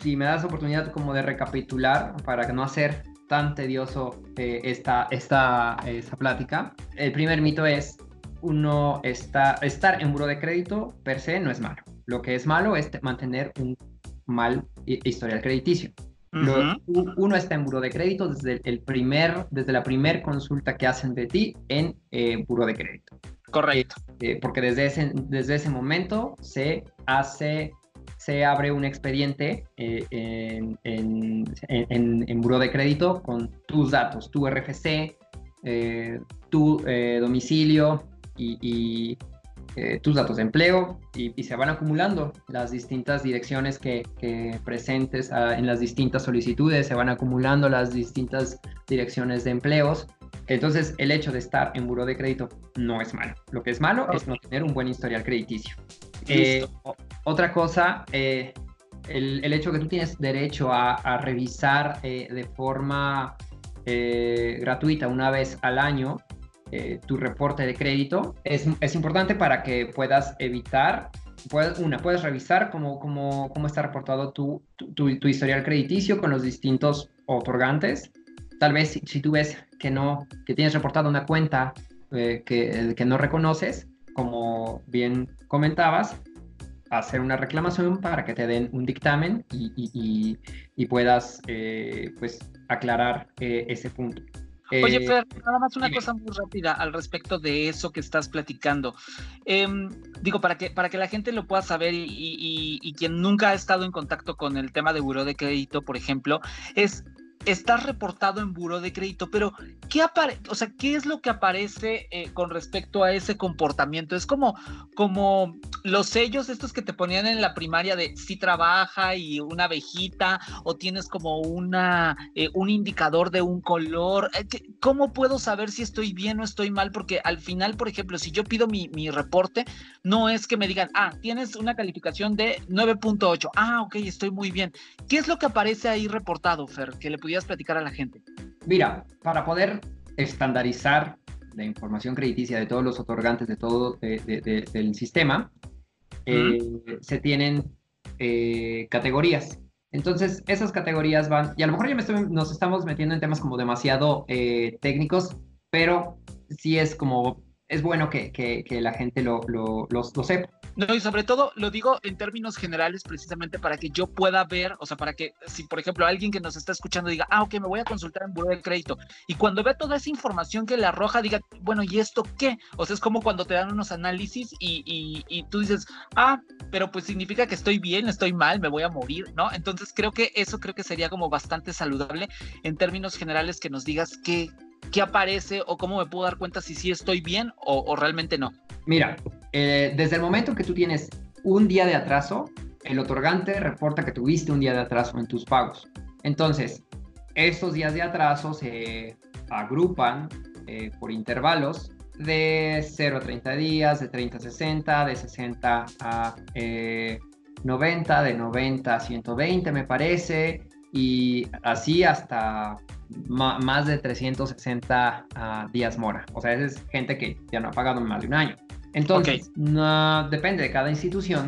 si me das oportunidad como de recapitular para no hacer tan tedioso eh, esta, esta, esta plática. El primer mito es, uno está, estar en buro de crédito per se no es malo. Lo que es malo es mantener un mal historial crediticio. uno está en buro de crédito desde, el primer, desde la primera consulta que hacen de ti en eh, buro de crédito. Correcto. Eh, porque desde ese, desde ese momento se hace se abre un expediente eh, en, en, en, Buró de Crédito con tus datos, tu RFC, eh, tu eh, domicilio y, tus datos de empleo y, se van acumulando las distintas direcciones que, presentes ah, en las distintas solicitudes, se van acumulando las distintas direcciones de empleos. Entonces, el hecho de estar en Buró de Crédito no es malo. Lo que es malo es no tener un buen historial crediticio. Eh, otra cosa, eh, el, hecho que tú tienes derecho a, revisar eh, de forma gratuita una vez al año tu reporte de crédito es, importante para que puedas evitar, puedes, una, puedes revisar cómo, cómo, cómo está reportado tu, tu, tu, historial crediticio con los distintos otorgantes. Tal vez si, si tú ves que, no, que tienes reportado una cuenta que, que no reconoces, como bien comentabas, hacer una reclamación para que te den un dictamen y, y, puedas eh, pues aclarar eh, ese punto. Oye, eh, Fer, nada más una cosa muy rápida al respecto de eso que estás platicando. Em, digo, para que, para que la gente lo pueda saber y, y, quien nunca ha estado en contacto con el tema de buró de crédito, por ejemplo, es está reportado en buro de crédito, pero ¿qué aparece? O sea, ¿qué es lo que aparece eh, con respecto a ese comportamiento? Es como, como los sellos estos que te ponían en la primaria de si trabaja y una abejita, o tienes como una, eh, un indicador de un color. Eh, ¿Cómo puedo saber si estoy bien o estoy mal? Porque al final, por ejemplo, si yo pido mi, mi reporte, no es que me digan, ah, tienes una calificación de 9.8. Ah, ok, estoy muy bien. ¿Qué es lo que aparece ahí reportado, Fer? Que le platicar a la gente? Mira, para poder estandarizar la información crediticia de todos los otorgantes de todo del sistema, eh, se tienen eh, categorías. Entonces, esas categorías van, y a lo mejor ya me nos estamos metiendo en temas como demasiado eh, técnicos, pero sí es como, es bueno que, que, la gente lo, lo, lo sepa. No, y sobre todo lo digo en términos generales precisamente para que yo pueda ver, o sea, para que si por ejemplo alguien que nos está escuchando diga, ah, ok, me voy a consultar en Buró de Crédito, y cuando ve toda esa información que le arroja, diga, bueno, ¿y esto qué? O sea, es como cuando te dan unos análisis y, y, y tú dices, ah, pero pues significa que estoy bien, estoy mal, me voy a morir, ¿no? Entonces creo que eso creo que sería como bastante saludable en términos generales que nos digas qué, qué aparece o cómo me puedo dar cuenta si sí estoy bien o, realmente no? Mira, eh, desde el momento que tú tienes un día de atraso, el otorgante reporta que tuviste un día de atraso en tus pagos. Entonces, estos días de atraso se agrupan eh, por intervalos de 0 a 30 días, de 30 a 60, de 60 a 90, eh, de 90 a 120 me parece, y así hasta más de 360 ah, días mora. O sea, es gente que ya no ha pagado más de un año. Entonces, no, depende de cada institución,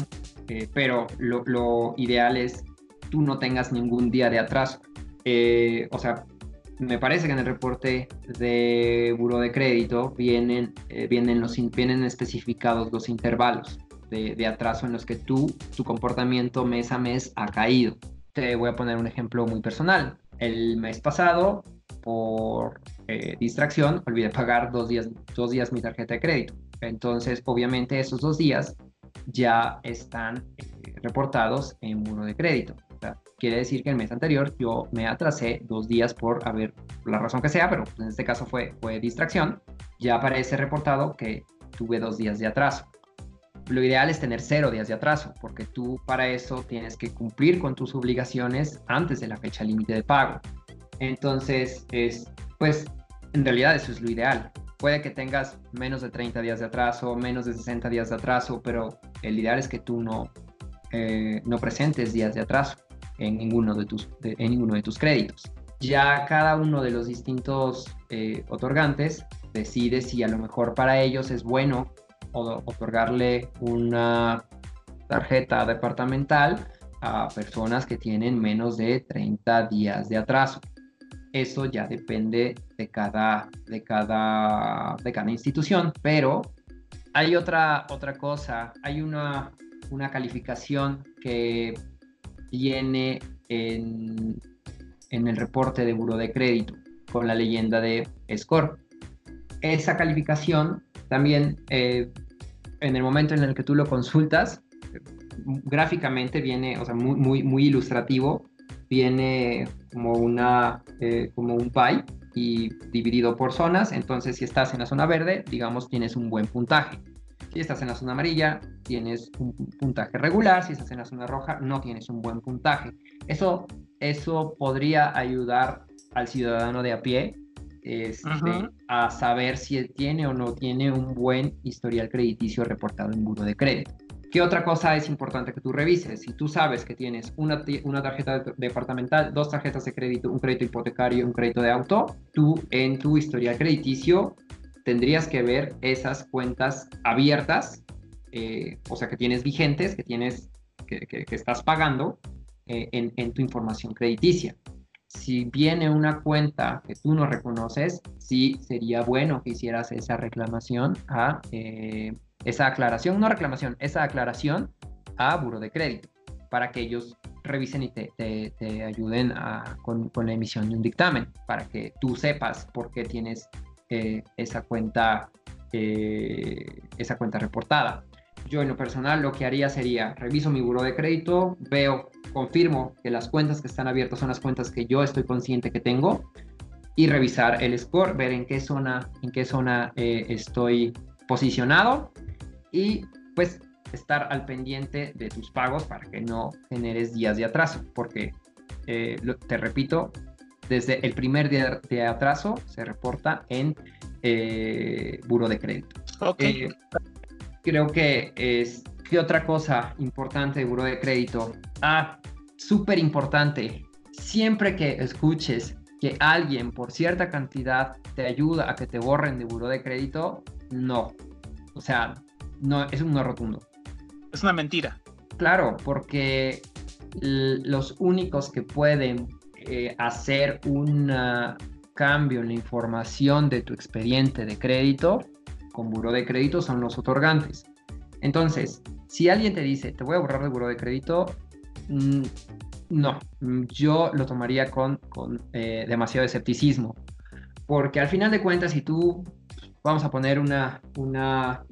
eh, pero lo, ideal es tú no tengas ningún día de atraso. Eh, o sea, me parece que en el reporte de buro de crédito vienen, eh, vienen, los, vienen especificados los intervalos de, de, atraso en los que tú, tu comportamiento mes a mes ha caído. Te voy a poner un ejemplo muy personal. El mes pasado, por eh, distracción, olvidé pagar dos días, dos días mi tarjeta de crédito. Entonces, obviamente, esos dos días ya están eh, reportados en muro de crédito. quiere decir que el mes anterior yo me atrasé dos días por haber, la razón que sea, pero en este caso fue, fue distracción. Ya aparece reportado que tuve dos días de atraso. Lo ideal es tener cero días de atraso, porque tú para eso tienes que cumplir con tus obligaciones antes de la fecha límite de pago. Entonces, es, pues en realidad eso es lo ideal. Puede que tengas menos de 30 días de atraso, menos de 60 días de atraso, pero el ideal es que tú no, eh, no presentes días de atraso en ninguno de, tus, en ninguno de tus créditos. Ya cada uno de los distintos eh, otorgantes decide si a lo mejor para ellos es bueno otorgarle una tarjeta departamental a personas que tienen menos de 30 días de atraso. Eso ya depende de cada, de cada, de cada institución, pero hay otra, otra cosa, hay una, una calificación que viene en, en el reporte de Buro de Crédito con la leyenda de Score. Esa calificación también eh, en el momento en el que tú lo consultas, gráficamente viene, o sea, muy, muy, ilustrativo, viene como, una, eh, como un pie y dividido por zonas, entonces si estás en la zona verde, digamos, tienes un buen puntaje. Si estás en la zona amarilla, tienes un puntaje regular, si estás en la zona roja, no tienes un buen puntaje. Eso, eso podría ayudar al ciudadano de a pie este, a saber si tiene o no tiene un buen historial crediticio reportado en buro de crédito. ¿Qué otra cosa es importante que tú revises? Si tú sabes que tienes una, una tarjeta departamental, dos tarjetas de crédito, un crédito hipotecario y un crédito de auto, tú en tu historial crediticio tendrías que ver esas cuentas abiertas, eh, o sea, que tienes vigentes, que tienes, que, que, estás pagando eh, en, en tu información crediticia si viene una cuenta que tú no reconoces, sí sería bueno que hicieras esa reclamación a eh, esa aclaración, no reclamación, esa aclaración a Buro de Crédito para que ellos revisen y te, te, ayuden con, con, la emisión de un dictamen, para que tú sepas por qué tienes eh, esa, cuenta, eh, esa cuenta reportada. Yo en lo personal lo que haría sería, reviso mi buro de crédito, veo confirmo que las cuentas que están abiertas son las cuentas que yo estoy consciente que tengo y revisar el score, ver en qué zona, en qué zona eh, estoy posicionado y pues estar al pendiente de tus pagos para que no generes días de atraso, porque eh, te repito, desde el primer día de atraso se reporta en eh, buro de crédito. Creo que es ¿Qué otra cosa importante de buro de crédito? Ah, súper importante. Siempre que escuches que alguien por cierta cantidad te ayuda a que te borren de buro de crédito, no. O sea, no, es un no rotundo. Es una mentira. Claro, porque los únicos que pueden eh, hacer un cambio en la información de tu expediente de crédito con buro de crédito son los otorgantes. Entonces, si alguien te dice, te voy a borrar de buro de crédito, mm, no, mm, yo lo tomaría con, eh, demasiado escepticismo. Porque al final de cuentas, si tú, vamos a poner una, una,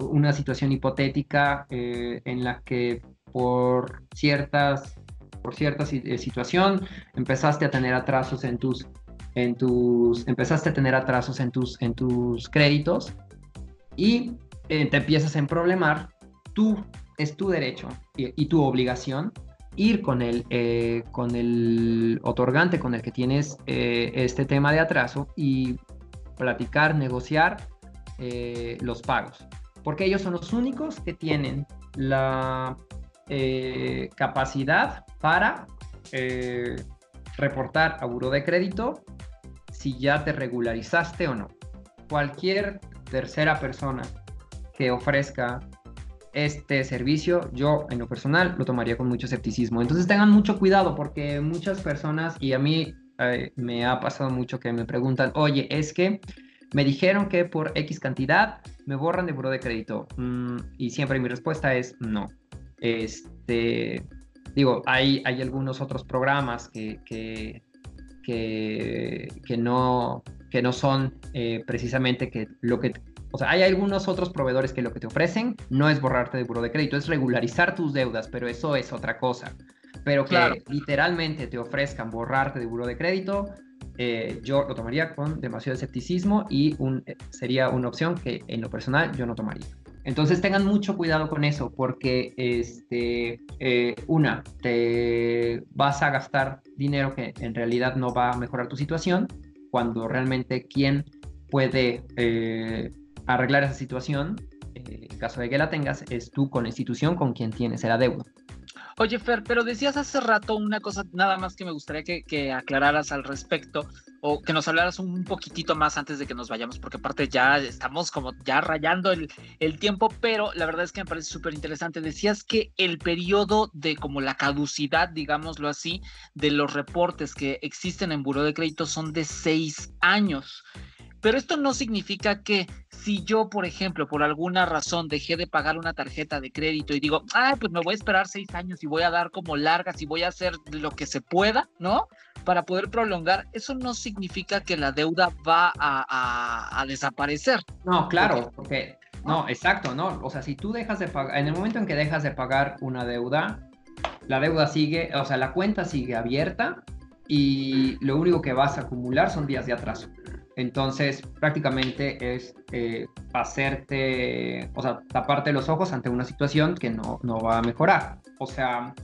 una situación hipotética eh, en la que por ciertas por cierta eh, situación empezaste a tener atrasos en tus en tus empezaste a tener atrasos en tus en tus créditos y te empiezas a emproblemar tú, es tu derecho y, tu obligación ir con el, eh, con el otorgante con el que tienes eh, este tema de atraso y platicar, negociar eh, los pagos. Porque ellos son los únicos que tienen la capacidad para reportar a buro de crédito si ya te regularizaste o no. Cualquier tercera persona que ofrezca este servicio, yo en lo personal lo tomaría con mucho escepticismo. Entonces tengan mucho cuidado porque muchas personas, y a mí eh, me ha pasado mucho que me preguntan, oye, es que me dijeron que por X cantidad me borran de buro de crédito. Mm, y siempre mi respuesta es no. Este, digo, hay, hay algunos otros programas que, que, que, no, que no son eh, precisamente que lo que o sea, hay algunos otros proveedores que lo que te ofrecen no es borrarte de buro de crédito, es regularizar tus deudas, pero eso es otra cosa. Pero que literalmente te ofrezcan borrarte de buro de crédito, eh, yo lo tomaría con demasiado escepticismo y un, eh, sería una opción que en lo personal yo no tomaría. Entonces tengan mucho cuidado con eso porque, este, eh, una, te vas a gastar dinero que en realidad no va a mejorar tu situación cuando realmente quién puede eh, arreglar esa situación, eh, en caso de que la tengas, es tú con la institución con quien tienes el adeudo. Oye, Fer, pero decías hace rato una cosa nada más que me gustaría que, aclararas al respecto o que nos hablaras un poquitito más antes de que nos vayamos, porque aparte ya estamos como ya rayando el, el tiempo, pero la verdad es que me parece súper interesante. Decías que el periodo de como la caducidad, digámoslo así, de los reportes que existen en Buró de Crédito son de seis años. Pero esto no significa que si yo, por ejemplo, por alguna razón dejé de pagar una tarjeta de crédito y digo, ah, pues me voy a esperar seis años y voy a dar como largas y voy a hacer lo que se pueda, ¿no? Para poder prolongar, eso no significa que la deuda va a, desaparecer. No, claro, porque, no, exacto, no. O sea, si tú dejas de pagar, en el momento en que dejas de pagar una deuda, la deuda sigue, o sea, la cuenta sigue abierta y lo único que vas a acumular son días de atraso. Entonces, prácticamente es eh, hacerte, o sea, taparte los ojos ante una situación que no, no, va a mejorar. O sea,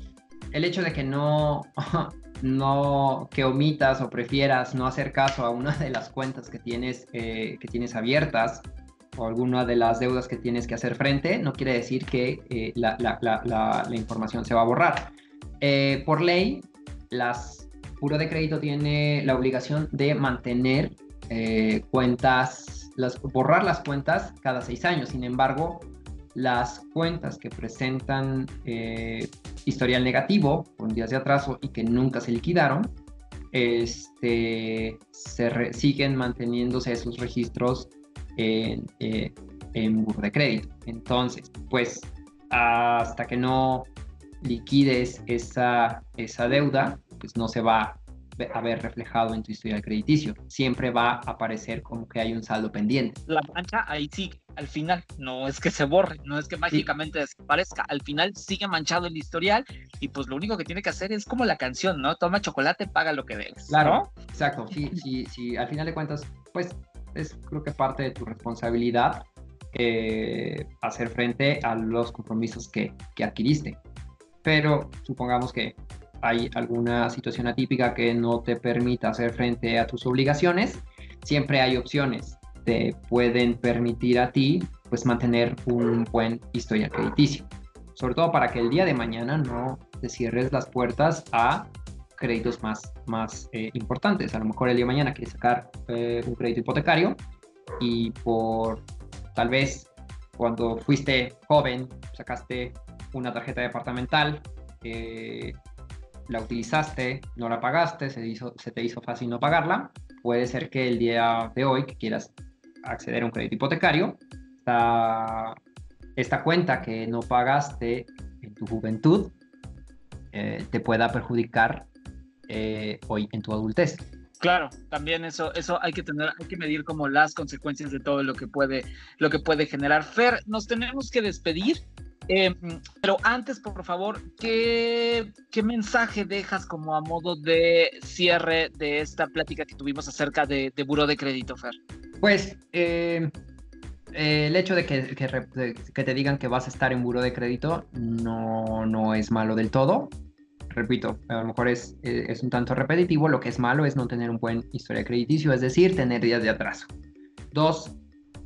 el hecho de que no, no, que omitas o prefieras no hacer caso a una de las cuentas que tienes, eh, que tienes abiertas o alguna de las deudas que tienes que hacer frente, no quiere decir que eh, la, la, la, la, información se va a borrar. por ley, las Puro de Crédito tiene la obligación de mantener eh, cuentas, las, borrar las cuentas cada seis años. Sin embargo, las cuentas que presentan eh, historial negativo con días de atraso y que nunca se liquidaron, este, se siguen manteniéndose esos registros en, eh, de crédito. Entonces, pues hasta que no liquides esa, esa deuda, pues no se va haber reflejado en tu historial crediticio. Siempre va a aparecer como que hay un saldo pendiente. La mancha ahí sigue, al final, no es que se borre, no es que mágicamente desaparezca, al final sigue manchado el historial y pues lo único que tiene que hacer es como la canción, ¿no? Toma chocolate, paga lo que debes. Claro, exacto, sí, sí, sí, al final de cuentas, pues es creo que parte de tu responsabilidad eh, hacer frente a los compromisos que, que adquiriste. Pero supongamos que hay alguna situación atípica que no te permita hacer frente a tus obligaciones, siempre hay opciones. Te pueden permitir a ti pues mantener un buen historial crediticio. Sobre todo para que el día de mañana no te cierres las puertas a créditos más, más eh, importantes. A lo mejor el día de mañana quieres sacar eh, un crédito hipotecario y por tal vez cuando fuiste joven sacaste una tarjeta departamental eh, la utilizaste, no la pagaste, se, hizo, te hizo fácil no pagarla, puede ser que el día de hoy que quieras acceder a un crédito hipotecario, esta, esta cuenta que no pagaste en tu juventud eh, te pueda perjudicar eh, hoy en tu adultez. Claro, también eso, eso hay que tener, hay que medir como las consecuencias de todo lo que puede, lo que puede generar. Fer, nos tenemos que despedir. Em, pero antes, por favor, ¿qué, ¿qué, mensaje dejas como a modo de cierre de esta plática que tuvimos acerca de, de Buró de Crédito, Fer? Pues em, el hecho de que, te digan que vas a estar en Buró de Crédito no, no es malo del todo. Repito, a lo mejor es, es un tanto repetitivo. Lo que es malo es no tener un buen historia crediticio, es decir, tener días de atraso. Dos,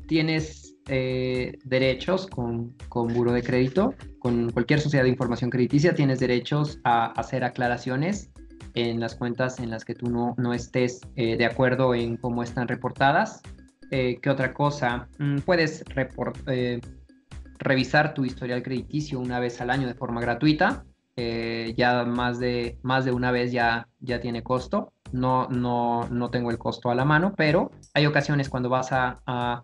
tienes eh, derechos con, con Buro de Crédito, con cualquier sociedad de información crediticia, tienes derechos a hacer aclaraciones en las cuentas en las que tú no, no estés eh, de acuerdo en cómo están reportadas. Eh, ¿Qué otra cosa? Mm, puedes revisar tu historial crediticio una vez al año de forma gratuita. ya más de, más de una vez ya, ya tiene costo. No, no, no tengo el costo a la mano, pero hay ocasiones cuando vas a,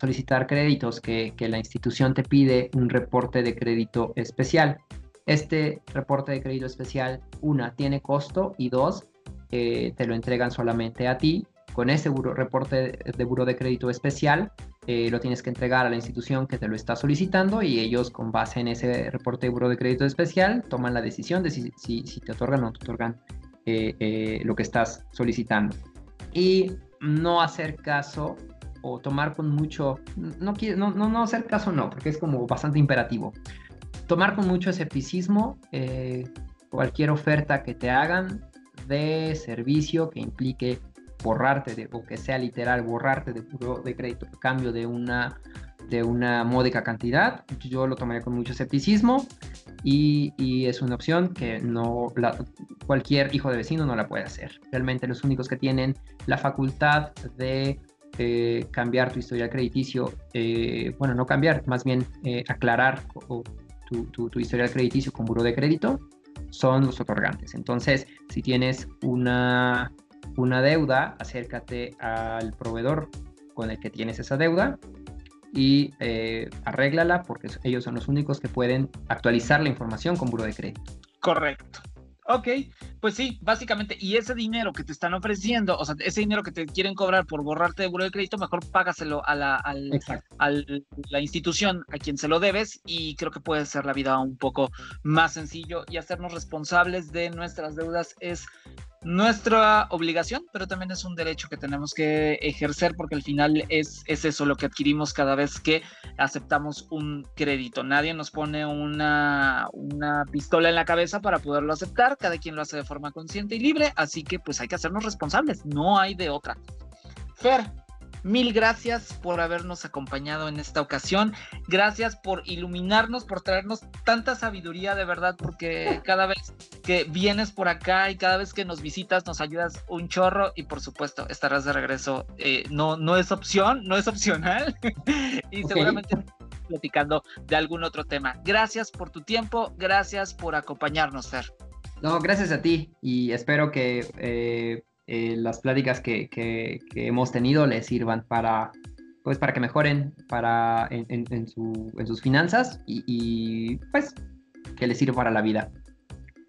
solicitar créditos que, la institución te pide un reporte de crédito especial. Este reporte de crédito especial, una, tiene costo y dos, eh, te lo entregan solamente a ti. Con ese reporte de buro de crédito especial, eh, lo tienes que entregar a la institución que te lo está solicitando y ellos con base en ese reporte de buro de crédito especial toman la decisión de si, si, te otorgan o no te otorgan eh, lo que estás solicitando. Y no hacer caso o tomar con mucho, no, no, no, hacer caso no, porque es como bastante imperativo. Tomar con mucho escepticismo eh, cualquier oferta que te hagan de servicio que implique borrarte de, o que sea literal borrarte de de crédito cambio de una de una módica cantidad, yo lo tomaría con mucho escepticismo y, es una opción que no cualquier hijo de vecino no la puede hacer. Realmente los únicos que tienen la facultad de eh, cambiar tu historial crediticio, eh, bueno, no cambiar, más bien eh, aclarar tu, tu, tu, historial crediticio con buro de crédito, son los otorgantes. Entonces, si tienes una, una deuda, acércate al proveedor con el que tienes esa deuda y eh, arréglala porque ellos son los únicos que pueden actualizar la información con buro de crédito. Correcto. Ok, pues sí, básicamente, y ese dinero que te están ofreciendo, o sea, ese dinero que te quieren cobrar por borrarte de buro de crédito, mejor págaselo a la, al, la institución a quien se lo debes y creo que puede ser la vida un poco más sencillo y hacernos responsables de nuestras deudas es nuestra obligación, pero también es un derecho que tenemos que ejercer porque al final es, es eso lo que adquirimos cada vez que aceptamos un crédito. Nadie nos pone una, una pistola en la cabeza para poderlo aceptar, cada quien lo hace de forma consciente y libre, así que pues hay que hacernos responsables, no hay de otra. Fer, Mil gracias por habernos acompañado en esta ocasión. Gracias por iluminarnos, por traernos tanta sabiduría de verdad, porque cada vez que vienes por acá y cada vez que nos visitas nos ayudas un chorro y por supuesto estarás de regreso. Eh, no, no es opción, no es opcional y seguramente platicando de algún otro tema. Gracias por tu tiempo, gracias por acompañarnos, Fer. No, gracias a ti y espero que eh, eh, las pláticas que, que, hemos tenido les sirvan para, pues, para que mejoren para, en, en, su, en sus finanzas y, y, pues que les sirva para la vida.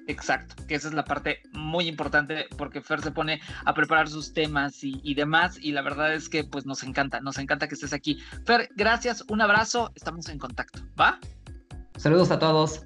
Exacto, que esa es la parte muy importante porque Fer se pone a preparar sus temas y, y, demás y la verdad es que pues nos encanta, nos encanta que estés aquí. Fer, gracias, un abrazo, estamos en contacto, ¿va? Saludos a todos.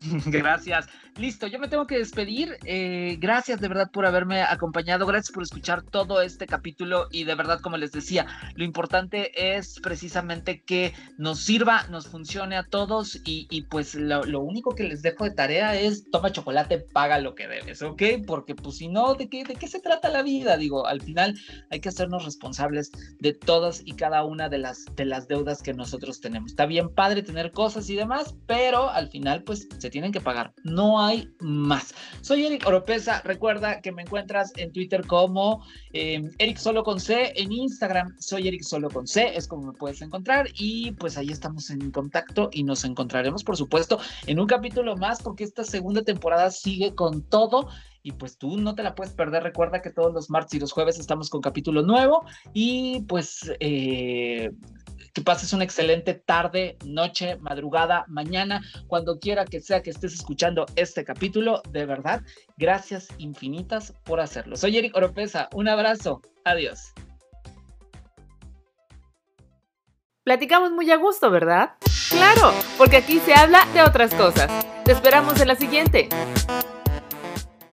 Gracias. Listo, yo me tengo que despedir. Eh, gracias de verdad por haberme acompañado. Gracias por escuchar todo este capítulo. Y de verdad, como les decía, lo importante es precisamente que nos sirva, nos funcione a todos. Y, pues lo, único que les dejo de tarea es toma chocolate, paga lo que debes, ¿ok? Porque pues si no, ¿de qué, ¿de qué se trata la vida? Digo, al final hay que hacernos responsables de todas y cada una de las, de las deudas que nosotros tenemos. Está bien padre tener cosas y demás, pero al final pues se tienen que pagar. No hay más. Soy Eric Oropesa. Recuerda que me encuentras en Twitter como eh, Eric Solo con C. En Instagram soy Eric Solo con C. Es como me puedes encontrar. Y pues ahí estamos en contacto y nos encontraremos, por supuesto, en un capítulo más porque esta segunda temporada sigue con todo y pues tú no te la puedes perder. Recuerda que todos los martes y los jueves estamos con capítulo nuevo y pues eh, que pases una excelente tarde, noche, madrugada, mañana, cuando quiera que sea que estés escuchando este capítulo. De verdad, gracias infinitas por hacerlo. Soy Eric Oropesa. Un abrazo. Adiós. Platicamos muy a gusto, ¿verdad? Claro, porque aquí se habla de otras cosas. Te esperamos en la siguiente.